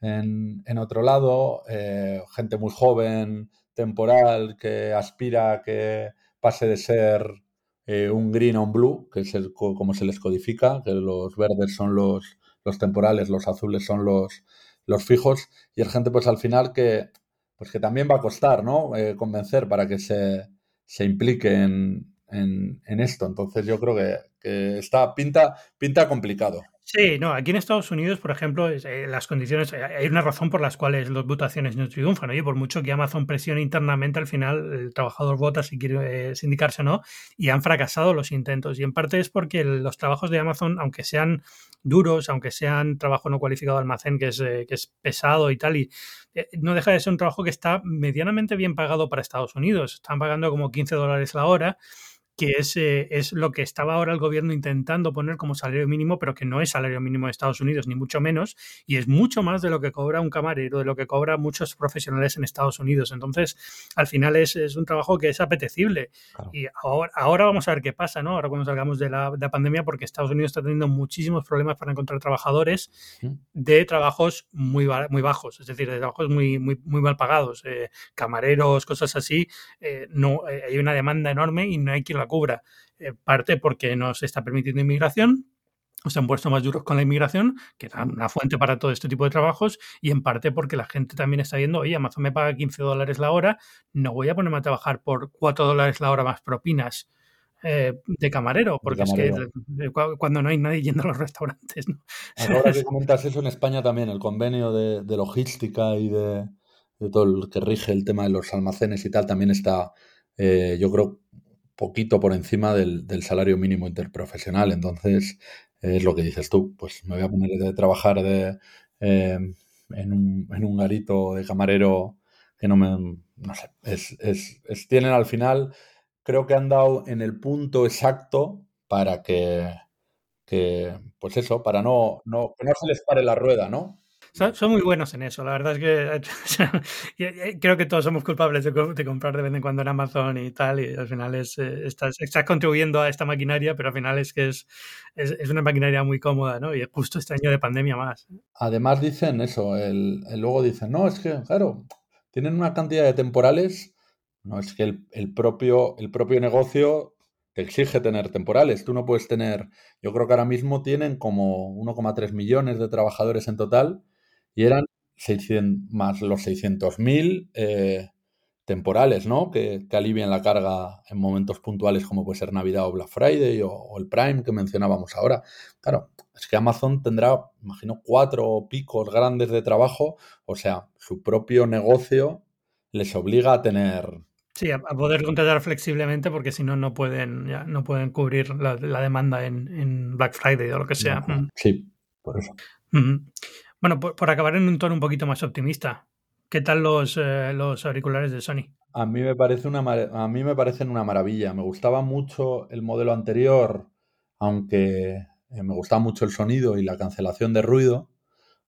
en, otro lado, eh, gente muy joven, temporal, que aspira a que pase de ser eh, un green a un blue, que es el, como se les codifica, que los verdes son los, los temporales, los azules son los, los fijos, y es gente pues al final que pues que también va a costar, ¿no? Eh, convencer para que se, se implique en, esto. Entonces yo creo que, que, está pinta, pinta complicado. Sí, no, aquí en Estados Unidos, por ejemplo, eh, las condiciones, eh, hay una razón por las cuales las votaciones no triunfan, oye, por mucho que Amazon presione internamente, al final el trabajador vota si quiere eh, sindicarse o no, y han fracasado los intentos. Y en parte es porque los trabajos de Amazon, aunque sean duros, aunque sean trabajo no cualificado de almacén, que es, que es pesado y tal, y no deja de ser un trabajo que está medianamente bien pagado para Estados Unidos. Están pagando como 15 dólares la hora que es, eh, es lo que estaba ahora el gobierno intentando poner como salario mínimo, pero que no es salario mínimo de Estados Unidos, ni mucho menos, y es mucho más de lo que cobra un camarero, de lo que cobra muchos profesionales en Estados Unidos. Entonces, al final es, un trabajo que es apetecible. Y ahora, ahora vamos a ver qué pasa, ¿no? Ahora cuando salgamos de la, pandemia, porque Estados Unidos está teniendo muchísimos problemas para encontrar trabajadores de trabajos muy, muy bajos, es decir, de trabajos muy, muy, muy mal pagados, eh, camareros, cosas así. Eh, no, hay una demanda enorme y no hay quien la cubra. Eh, parte porque no se está permitiendo inmigración, o se han puesto más duros con la inmigración, que era una fuente para todo este tipo de trabajos, y en parte porque la gente también está viendo, oye, Amazon me paga 15 dólares la hora, no voy a ponerme a trabajar por 4 dólares la hora más propinas. Eh, de camarero, porque es que cuando no hay nadie yendo a los restaurantes. Ahora que comentas eso en España también, el convenio de, logística y de, todo el que rige el tema de los almacenes y tal, también está, eh, yo creo, poquito por encima del, salario mínimo interprofesional. Entonces, es lo que dices tú, pues me voy a poner a trabajar de, em, en, un, en, un, garito de camarero que no me... No sé, es, es, tienen al final, creo que han dado en el punto exacto para que, que pues eso, para no, no, que no se les pare la rueda, ¿no? Son, muy buenos en eso, la verdad es que creo que todos somos culpables de, comprar de vez en cuando en Amazon y tal, y al final es, eh, estás, estás, contribuyendo a esta maquinaria, pero al final es que es, es, una maquinaria muy cómoda, ¿no? Y justo este año de pandemia más. Además dicen eso, el, luego dicen, no, es que, claro, tienen una cantidad de temporales, no, es que el, el propio, el propio negocio te exige tener temporales. Tú no puedes tener, yo creo que ahora mismo tienen como 1,3 millones de trabajadores en total y eran 600, más los 600.000 eh, temporales, ¿no? Que, que, alivian la carga en momentos puntuales como puede ser Navidad o Black Friday o, el Prime que mencionábamos ahora. Claro, es que Amazon tendrá, imagino, cuatro picos grandes de trabajo, o sea, su propio negocio les obliga a tener... Sí, a, poder contratar flexiblemente porque si no, no pueden, ya, no pueden cubrir la, demanda en, Black Friday o lo que sea. Mm. Sí, por eso. Bueno, por, acabar en un tono un poquito más optimista, ¿qué tal los, eh, los auriculares de Sony? A mí, me parece una, a mí me parecen una maravilla. Me gustaba mucho el modelo anterior, aunque eh, me gustaba mucho el sonido y la cancelación de ruido,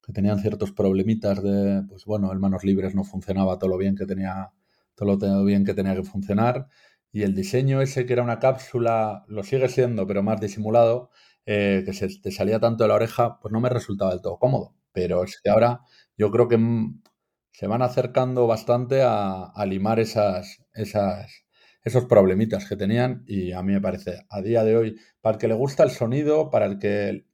que tenían ciertos problemitas de, pues bueno, el manos libres no funcionaba todo lo bien que tenía, todo lo bien que tenía que funcionar. Y el diseño ese que era una cápsula, lo sigue siendo, pero más disimulado, eh, que se te salía tanto de la oreja, pues no me resultaba del todo cómodo pero es que ahora yo creo que mm, se van acercando bastante a, limar esas, esas, esos problemitas que tenían y a mí me parece a día de hoy, para el que le gusta el sonido, para el que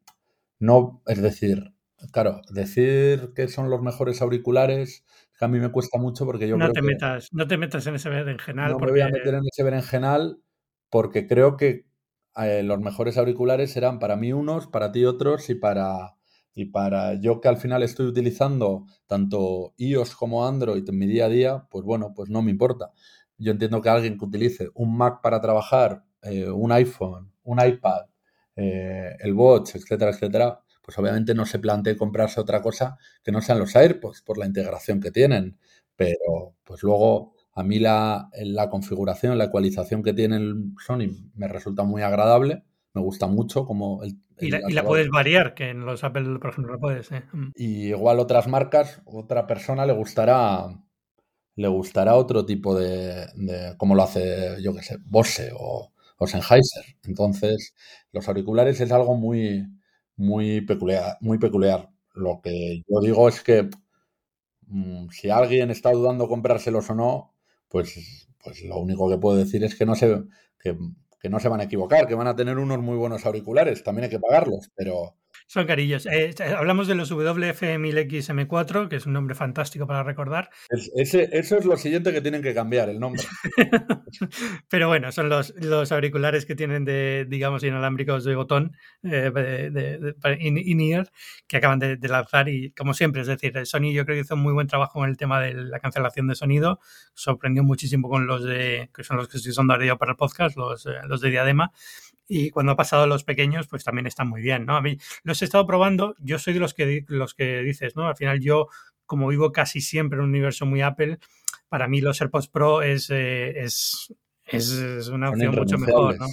no, es decir, claro, decir que son los mejores auriculares, que a mí me cuesta mucho porque yo no creo te metas, No te metas en ese berenjenal. No me voy a meter en ese berenjenal porque creo que eh, los mejores auriculares serán para mí unos, para ti otros y para y para yo que al final estoy utilizando tanto iOS como Android en mi día a día, pues bueno, pues no me importa. Yo entiendo que alguien que utilice un Mac para trabajar, eh, un iPhone, un iPad, eh, el Watch, etcétera, etcétera, pues obviamente no se plantee comprarse otra cosa que no sean los AirPods por la integración que tienen. Pero pues luego a mí la, la configuración, la ecualización que tiene el Sony me resulta muy agradable me gusta mucho como el, y, la, puedes variar, que en los Apple, por ejemplo, no puedes. ¿eh? Mm. Y igual otras marcas, otra persona le gustará le gustará otro tipo de, como lo hace, yo qué sé, Bose o, o, Sennheiser. Entonces, los auriculares es algo muy, muy peculiar, muy peculiar. Lo que yo digo es que mm, si alguien está dudando comprárselos o no, pues, pues lo único que puedo decir es que no sé, que que no se van a equivocar, que van a tener unos muy buenos auriculares, también hay que pagarlos, pero... Son carillos. Eh, hablamos de los WF-1000XM4, que es un nombre fantástico para recordar. ese, eso es lo siguiente que tienen que cambiar, el nombre. Pero bueno, son los, los auriculares que tienen de, digamos, inalámbricos de botón, eh, de, in-ear, que acaban de, lanzar y como siempre, es decir, Sony yo creo que hizo un muy buen trabajo en el tema de la cancelación de sonido, sorprendió muchísimo con los de, que son los que estoy usando yo para el podcast, los, eh, los de Diadema, y cuando ha pasado a los pequeños, pues también están muy bien, ¿no? A mí los he estado probando, yo soy de los que, los que dices, ¿no? Al final yo, como vivo casi siempre en un universo muy Apple, para mí los AirPods Pro es, eh, es, es, una opción mucho mejor, ¿no?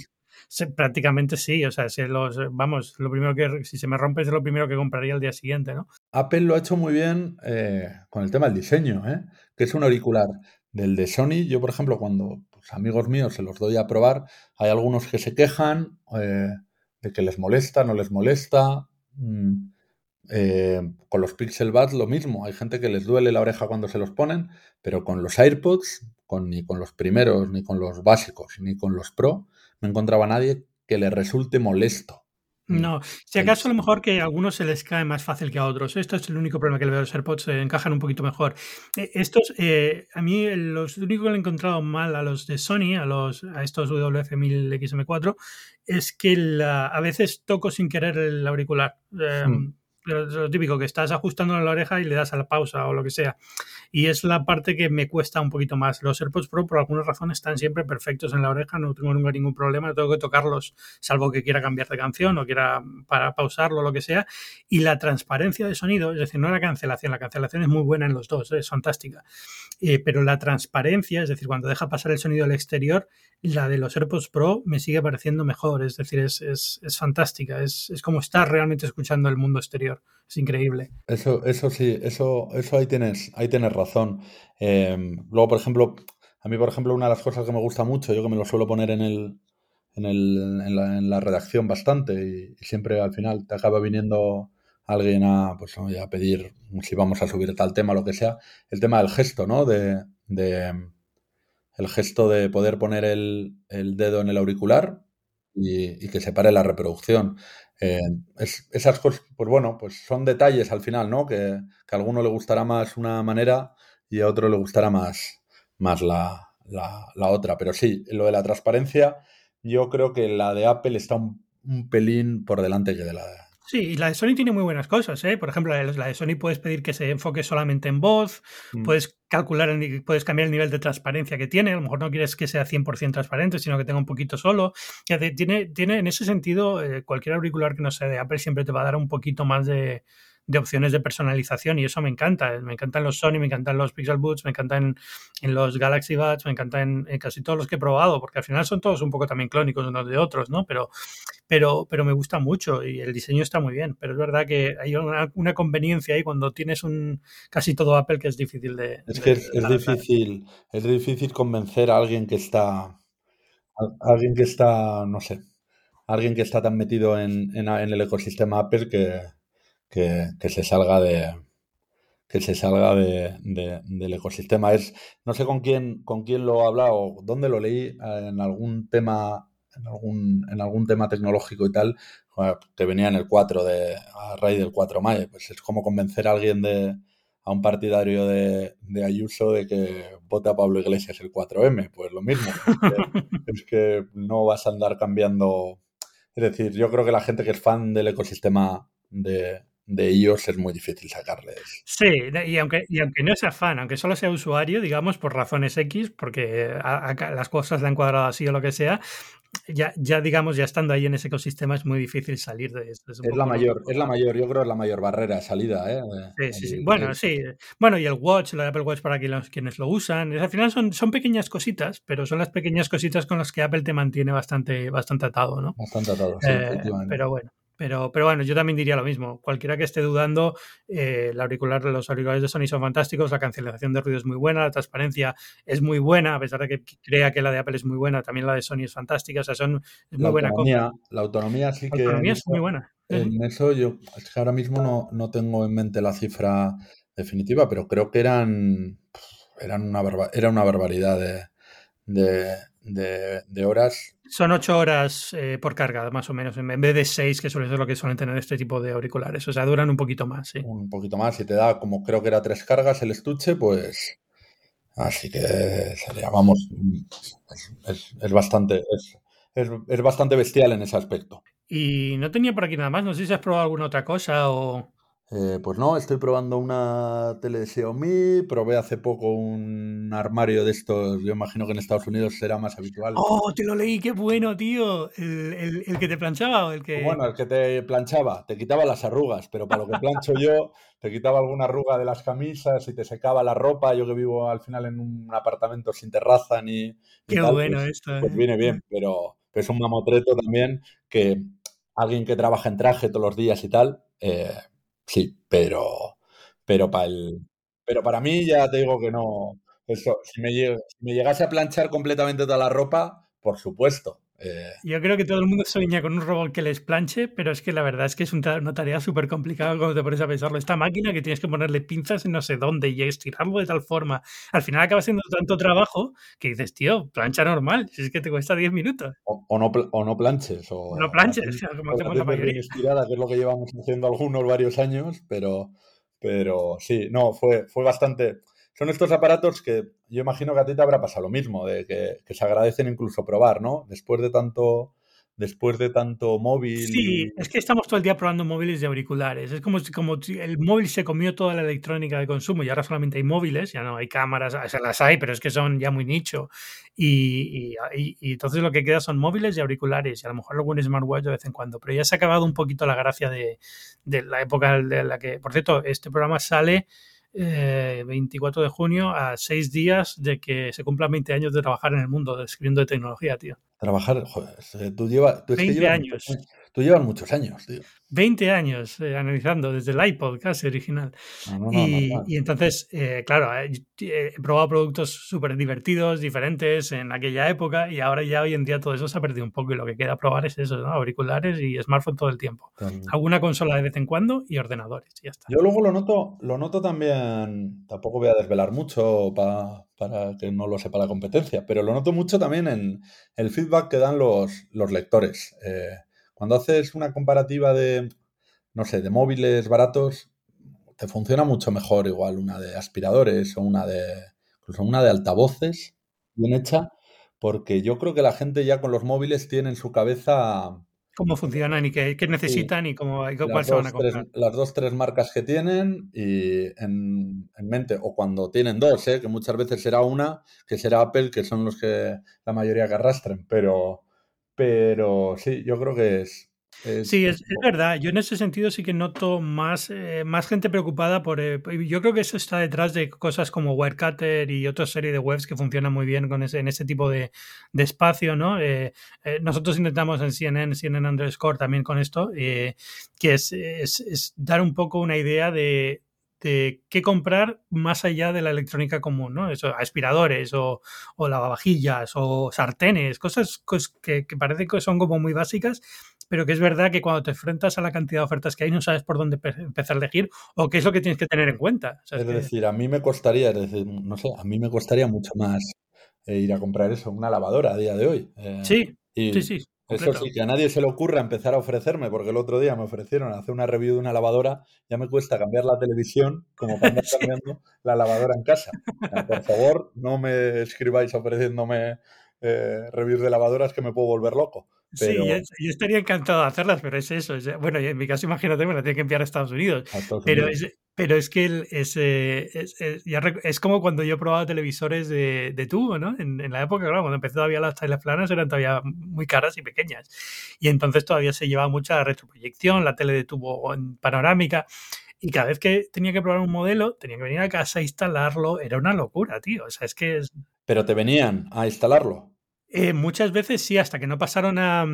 prácticamente sí, o sea, si los, vamos, lo primero que, si se me rompe es lo primero que compraría el día siguiente, ¿no? Apple lo ha hecho muy bien eh, con el tema del diseño, ¿eh? que es un auricular del de Sony. Yo, por ejemplo, cuando amigos míos se los doy a probar, hay algunos que se quejan eh, de que les molesta, no les molesta. Mm, eh, con los Pixel Buds lo mismo, hay gente que les duele la oreja cuando se los ponen, pero con los AirPods, con, ni con los primeros, ni con los básicos, ni con los Pro, no encontraba nadie que le resulte molesto. Mm. No, si acaso a lo mejor que a algunos se les cae más fácil que a otros. Esto es el único problema que le veo a los AirPods, se encajan un poquito mejor. Eh, estos, eh, a mí los único que le he encontrado mal a los de Sony, a los a estos WF-1000XM4, es que a veces toco sin querer el auricular. Em, lo, típico, que estás ajustando la oreja y le das a la pausa o lo que sea. Y es la parte que me cuesta un poquito más. Los AirPods Pro, por alguna razón, están siempre perfectos en la oreja, no tengo nunca ningún problema, tengo que tocarlos, salvo que quiera cambiar de canción o quiera para pausarlo lo que sea. Y la transparencia de sonido, es decir, no la cancelación, la cancelación es muy buena en los dos, es fantástica. Eh, pero la transparencia, es decir, cuando deja pasar el sonido al exterior, la de los AirPods Pro me sigue pareciendo mejor, es decir, es, es, es fantástica, es, es como estar realmente escuchando el mundo exterior. Es increíble. Eso, eso sí, eso, eso ahí tienes, ahí tienes razón. Em, luego, por ejemplo, a mí, por ejemplo, una de las cosas que me gusta mucho, yo que me lo suelo poner en el, en, el, en, la, en la redacción bastante y, siempre al final te acaba viniendo alguien a, pues, a pedir si vamos a subir tal tema, lo que sea, el tema del gesto, ¿no? De, de el gesto de poder poner el, el dedo en el auricular y, y, que se pare la reproducción. Eh, es, esas cosas, pues bueno, pues son detalles al final, ¿no? Que, que, a alguno le gustará más una manera y a otro le gustará más, más la, la, otra. Pero sí, lo de la transparencia, yo creo que la de Apple está un, un pelín por delante que de la Sí, y la de Sony tiene muy buenas cosas, ¿eh? Por ejemplo, la de Sony puedes pedir que se enfoque solamente en voz, mm. puedes calcular, el, puedes cambiar el nivel de transparencia que tiene, a lo mejor no quieres que sea 100% transparente, sino que tenga un poquito solo. Tiene, tiene en ese sentido, eh, cualquier auricular que no sea de Apple siempre te va a dar un poquito más de, de opciones de personalización y eso me encanta. Me encantan los Sony, me encantan los Pixel Buds, me encantan en los Galaxy Buds, me encantan en, casi todos los que he probado, porque al final son todos un poco también clónicos unos de otros, ¿no? Pero, pero, pero me gusta mucho y el diseño está muy bien. Pero es verdad que hay una, una conveniencia ahí cuando tienes un casi todo Apple que es difícil de. Es que es, es difícil, es difícil convencer a alguien que está. A alguien que está, no sé, alguien que está tan metido en, en, en el ecosistema Apple que, que, que se salga de que se salga de, de, del ecosistema. Es, no sé con quién, con quién lo he hablado, dónde lo leí, eh, en algún tema, en algún, en algún tema tecnológico y tal, que venía en el 4 de, a raíz del 4 mayo. Pues es como convencer a alguien de, a un partidario de, de, Ayuso de que vote a Pablo Iglesias el 4M. Pues lo mismo. Es que no vas a andar cambiando. Es decir, yo creo que la gente que es fan del ecosistema de, de iOS es muy difícil sacarles. Sí, y aunque, y aunque no sea fan, aunque solo sea usuario, digamos, por razones X, porque a, a, las cosas le han cuadrado así o lo que sea, ya, ya digamos, ya estando ahí en ese ecosistema es muy difícil salir de esto. Es, es la mayor, es la mayor, yo creo es la mayor barrera de salida, ¿eh? Sí, sí, sí. Bueno, sí. Bueno, y el Watch, de Apple Watch para quienes, quienes lo usan. Al final son, son pequeñas cositas, pero son las pequeñas cositas con las que Apple te mantiene bastante, bastante atado, ¿no? Bastante atado, sí, eh, Pero bueno. Pero, pero, bueno, yo también diría lo mismo. Cualquiera que esté dudando, eh, el auricular, los auriculares de Sony son fantásticos, la cancelación de ruido es muy buena, la transparencia es muy buena, a pesar de que crea que la de Apple es muy buena, también la de Sony es fantástica, o sea, son, es muy la buena autonomía, cosa. La autonomía sí la que... autonomía es muy buena. En eso yo es que ahora mismo no, no tengo en mente la cifra definitiva, pero creo que eran, eran una, barba, era una barbaridad de, de, de, de horas son ocho horas eh, por carga, más o menos, en vez de seis, que suele ser lo que suelen tener este tipo de auriculares. O sea, duran un poquito más, sí. Un poquito más, y te da, como creo que era tres cargas el estuche, pues. Así que sería, vamos, es, es, es bastante. Es, es, bastante bestial en ese aspecto. Y no tenía por aquí nada más. No sé si has probado alguna otra cosa o. Eh, pues no, estoy probando una tele de Xiaomi, probé hace poco un armario de estos, yo imagino que en Estados Unidos será más habitual. ¡Oh, te lo leí! ¡Qué bueno, tío! ¿El, el, el que te planchaba o el que...? Bueno, el que te planchaba, te quitaba las arrugas, pero para lo que plancho yo, te quitaba alguna arruga de las camisas y te secaba la ropa, yo que vivo al final en un apartamento sin terraza ni... ni ¡Qué tal, bueno pues, esto! Pues eh. viene bien, pero, pero es un mamotreto también que alguien que trabaja en traje todos los días y tal... Eh, Sí, pero, pero para el, pero para mí ya te digo que no. Eso, si me, si me llegase a planchar completamente toda la ropa, por supuesto. Eh, Yo creo que todo el mundo sueña con un robot que les planche, pero es que la verdad es que es una tarea súper complicada cuando te pones a pensarlo. Esta máquina que tienes que ponerle pinzas en no sé dónde y estirarlo de tal forma, al final acaba siendo tanto trabajo que dices, tío, plancha normal, si es que te cuesta 10 minutos. O, o, no, o no planches. O, no planches, como hacemos la mayoría. Estirada, que es lo que llevamos haciendo algunos varios años, pero, pero sí, no, fue, fue bastante son estos aparatos que yo imagino que a ti te habrá pasado lo mismo, de que, que se agradecen incluso probar, ¿no? Después de tanto, después de tanto móvil. Sí, y... es que estamos todo el día probando móviles y auriculares. Es como si, como si el móvil se comió toda la electrónica de consumo y ahora solamente hay móviles, ya no hay cámaras, o sea, las hay, pero es que son ya muy nicho. Y, y, y, entonces lo que queda son móviles y auriculares y a lo mejor algún smartwatch de vez en cuando. Pero ya se ha acabado un poquito la gracia de, de la época de la que, por cierto, este programa sale eh, 24 de junio a seis días de que se cumplan 20 años de trabajar en el mundo, escribiendo de tecnología, tío. Trabajar, joder, tú llevas... Tú 20 es que llevas, años. Tú llevas muchos años, tío. 20 años eh, analizando desde el iPod casi original. y, entonces, eh, claro, eh, he, probado productos súper divertidos, diferentes en aquella época y ahora ya hoy en día todo eso se ha perdido un poco y lo que queda probar es eso, ¿no? auriculares y smartphone todo el tiempo. Alguna consola de vez en cuando y ordenadores, y ya está. Yo luego lo noto, lo noto también, tampoco voy a desvelar mucho para que no lo sepa la competencia, pero lo noto mucho también en el feedback que dan los, los lectores. Cuando haces una comparativa de, no sé, de móviles baratos, te funciona mucho mejor igual una de aspiradores o una de, incluso una de altavoces bien hecha, porque yo creo que la gente ya con los móviles tiene en su cabeza cómo funcionan y qué, necesitan y cómo cuál se van a comprar. las dos, tres marcas que tienen y en, mente, o cuando tienen dos, ¿eh? que muchas veces será una, que será Apple, que son los que la mayoría que arrastren, pero, pero sí, yo creo que es. sí, es, verdad. Yo en ese sentido sí que noto más, eh, más gente preocupada por. Eh, yo creo que eso está detrás de cosas como Wirecutter y otra serie de webs que funcionan muy bien con ese, en ese tipo de, espacio, ¿no? Eh, nosotros intentamos en CNN, CNN underscore también con esto, que es, es dar un poco una idea de de qué comprar más allá de la electrónica común, ¿no? Eso, aspiradores o, o lavavajillas o sartenes, cosas, que, que parece que son como muy básicas, pero que es verdad que cuando te enfrentas a la cantidad de ofertas que hay no sabes por dónde empezar a elegir o qué es lo que tienes que tener en cuenta. es decir, a mí me costaría, es decir, no sé, a mí me costaría mucho más eh, ir a comprar eso, una lavadora a día de hoy. Eh, sí, sí, sí. Eso sí, que a nadie se le ocurra empezar a ofrecerme, porque el otro día me ofrecieron hacer una review de una lavadora, ya me cuesta cambiar la televisión como para andar cambiando la lavadora en casa. por favor, no me escribáis ofreciéndome eh, reviews de lavadoras que me puedo volver loco. Sí, yo, estaría encantado de hacerlas, pero es eso. bueno, en mi caso, imagínate, me la tiene que enviar a Estados Unidos. pero, Es, pero es que es, es, como cuando yo probaba televisores de, de tubo, ¿no? En, la época, claro, cuando empecé todavía las planas eran todavía muy caras y pequeñas. Y entonces todavía se llevaba mucha retroproyección, la tele de tubo panorámica. Y cada vez que tenía que probar un modelo, tenía que venir a casa a instalarlo. Era una locura, tío. O sea, es que... Pero te venían a instalarlo. Eh, muchas veces sí, hasta que no pasaron a.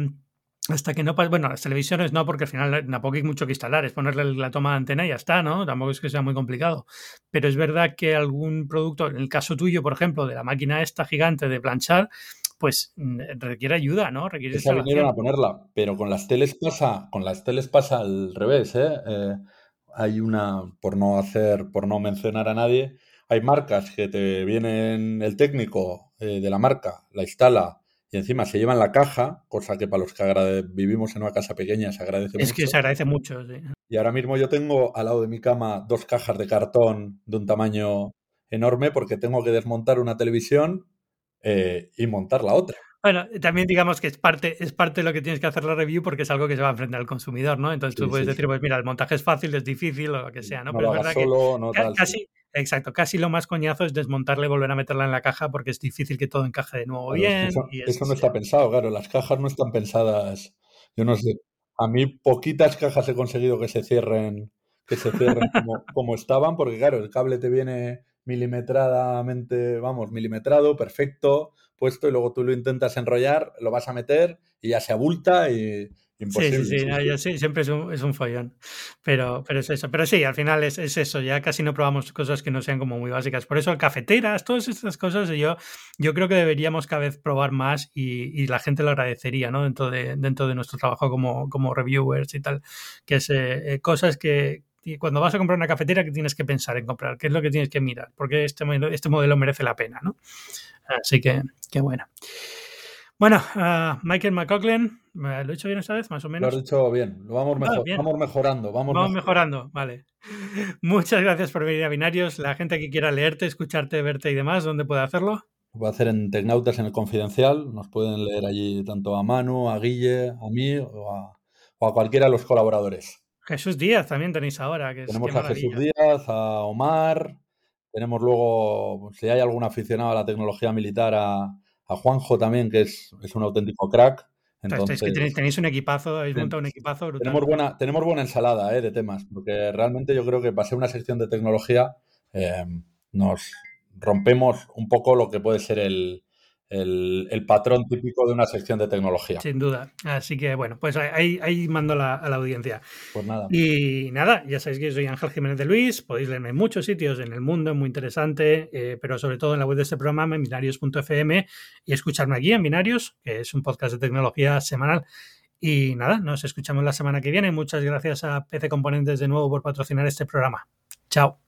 Hasta que no bueno, las televisiones no, porque al final tampoco hay mucho que instalar, es ponerle la toma de antena y ya está, ¿no? Tampoco es que sea muy complicado. Pero es verdad que algún producto, en el caso tuyo, por ejemplo, de la máquina esta gigante de planchar, pues mm, requiere ayuda, ¿no? Requiere Esa vinieron a ponerla, pero con las teles pasa, con las teles pasa al revés, ¿eh? ¿eh? Hay una, por no hacer, por no mencionar a nadie, hay marcas que te vienen el técnico eh, de la marca, la instala y encima se llevan la caja, cosa que para los que vivimos en una casa pequeña se agradece mucho. Es que se agradece mucho, sí. Y ahora mismo yo tengo al lado de mi cama dos cajas de cartón de un tamaño enorme porque tengo que desmontar una televisión eh, y montar la otra. Bueno, también digamos que es parte, es parte de lo que tienes que hacer la review porque es algo que se va a enfrentar al consumidor, ¿no? Entonces tú puedes decir, pues mira, el montaje es fácil, es difícil o lo que sea, ¿no? Pero es verdad que casi, exacto, casi lo más coñazo es desmontarla y volver a meterla en la caja porque es difícil que todo encaje de nuevo bien. Eso, no está pensado, claro, las cajas no están pensadas, yo no sé, a mí poquitas cajas he conseguido que se cierren, que se cierren como, como estaban, porque claro, el cable te viene milimetradamente, vamos, milimetrado, perfecto, puesto y luego tú lo intentas enrollar, lo vas a meter y ya se abulta y imposible. Sí, sí, sí, siempre es un, es un, follón. Pero, pero es eso. Pero sí, al final es, es, eso. Ya casi no probamos cosas que no sean como muy básicas. Por eso cafeteras, todas estas cosas, yo, yo creo que deberíamos cada vez probar más y, y la gente lo agradecería, ¿no? Dentro de, dentro de nuestro trabajo como, como reviewers y tal. Que es eh, eh, cosas que, cuando vas a comprar una cafetera que tienes que pensar en comprar, qué es lo que tienes que mirar, porque este, este modelo merece la pena, ¿no? Así que, qué bueno. Bueno, uh, Michael McCoughlin, ¿lo he dicho bien esta vez, más o menos? Lo has dicho bien, lo vamos, ah, vamos mejorando. Vamos, vamos mejorando, vale. Muchas gracias por venir a Binarios. La gente que quiera leerte, escucharte, verte y demás, ¿dónde puede hacerlo? Lo puede hacer en Tecnautas en el Confidencial. Nos pueden leer allí tanto a Manu, a Guille, a mí o a, o a cualquiera de los colaboradores. Jesús Díaz también tenéis ahora. Que tenemos a Jesús Díaz, a Omar, tenemos luego, si hay algún aficionado a la tecnología militar, a, Juanjo también, que es, un auténtico crack. Entonces, es que tenéis, un equipazo, habéis montado un equipazo brutal. Tenemos buena, tenemos buena ensalada eh, de temas, porque realmente yo creo que para ser una sección de tecnología eh, nos rompemos un poco lo que puede ser el, el, patrón típico de una sección de tecnología. Sin duda. Así que bueno, pues ahí, ahí mando la, a la audiencia. Pues nada. Y nada, ya sabéis que soy Ángel Jiménez de Luis, podéis leerme en muchos sitios en el mundo, muy interesante, eh, pero sobre todo en la web de este programa, en binarios.fm, y escucharme aquí en Binarios, que es un podcast de tecnología semanal. Y nada, nos escuchamos la semana que viene. Muchas gracias a PC Componentes de nuevo por patrocinar este programa. Chao.